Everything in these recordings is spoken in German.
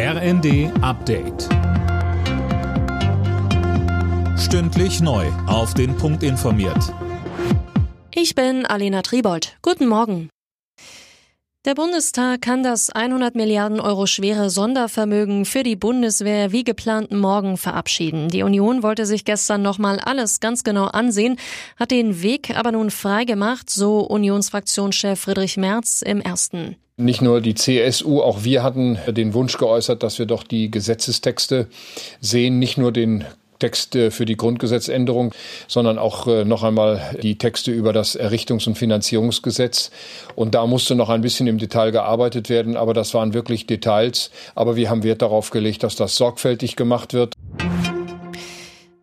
RND Update. Stündlich neu. Auf den Punkt informiert. Ich bin Alena Tribold. Guten Morgen. Der Bundestag kann das 100 Milliarden Euro schwere Sondervermögen für die Bundeswehr wie geplant morgen verabschieden. Die Union wollte sich gestern nochmal alles ganz genau ansehen, hat den Weg aber nun freigemacht, so Unionsfraktionschef Friedrich Merz im ersten. Nicht nur die CSU, auch wir hatten den Wunsch geäußert, dass wir doch die Gesetzestexte sehen, nicht nur den Texte für die Grundgesetzänderung, sondern auch äh, noch einmal die Texte über das Errichtungs- und Finanzierungsgesetz. Und da musste noch ein bisschen im Detail gearbeitet werden, aber das waren wirklich Details. Aber wir haben Wert darauf gelegt, dass das sorgfältig gemacht wird.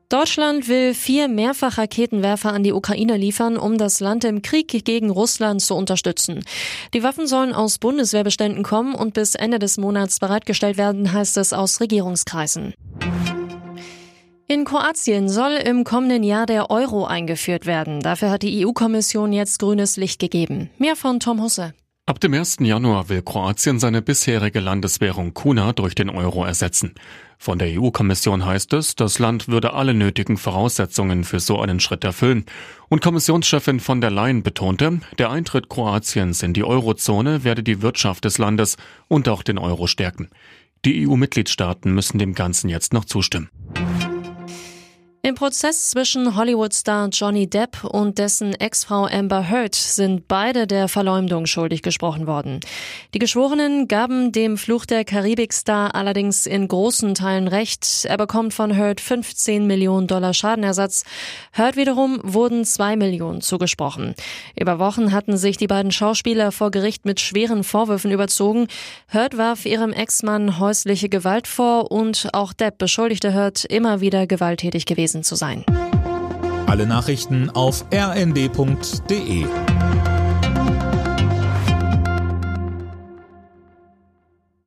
Deutschland will vier Mehrfachraketenwerfer an die Ukraine liefern, um das Land im Krieg gegen Russland zu unterstützen. Die Waffen sollen aus Bundeswehrbeständen kommen und bis Ende des Monats bereitgestellt werden, heißt es aus Regierungskreisen. In Kroatien soll im kommenden Jahr der Euro eingeführt werden. Dafür hat die EU-Kommission jetzt grünes Licht gegeben. Mehr von Tom Husse. Ab dem 1. Januar will Kroatien seine bisherige Landeswährung Kuna durch den Euro ersetzen. Von der EU-Kommission heißt es, das Land würde alle nötigen Voraussetzungen für so einen Schritt erfüllen. Und Kommissionschefin von der Leyen betonte, der Eintritt Kroatiens in die Eurozone werde die Wirtschaft des Landes und auch den Euro stärken. Die EU-Mitgliedstaaten müssen dem Ganzen jetzt noch zustimmen. Im Prozess zwischen Hollywood-Star Johnny Depp und dessen Ex-Frau Amber Heard sind beide der Verleumdung schuldig gesprochen worden. Die Geschworenen gaben dem Fluch der Karibik-Star allerdings in großen Teilen recht. Er bekommt von Heard 15 Millionen Dollar Schadenersatz. Heard wiederum wurden zwei Millionen zugesprochen. Über Wochen hatten sich die beiden Schauspieler vor Gericht mit schweren Vorwürfen überzogen. Heard warf ihrem Ex-Mann häusliche Gewalt vor und auch Depp beschuldigte Heard immer wieder gewalttätig gewesen gewesen zu sein. Alle Nachrichten auf rnd.de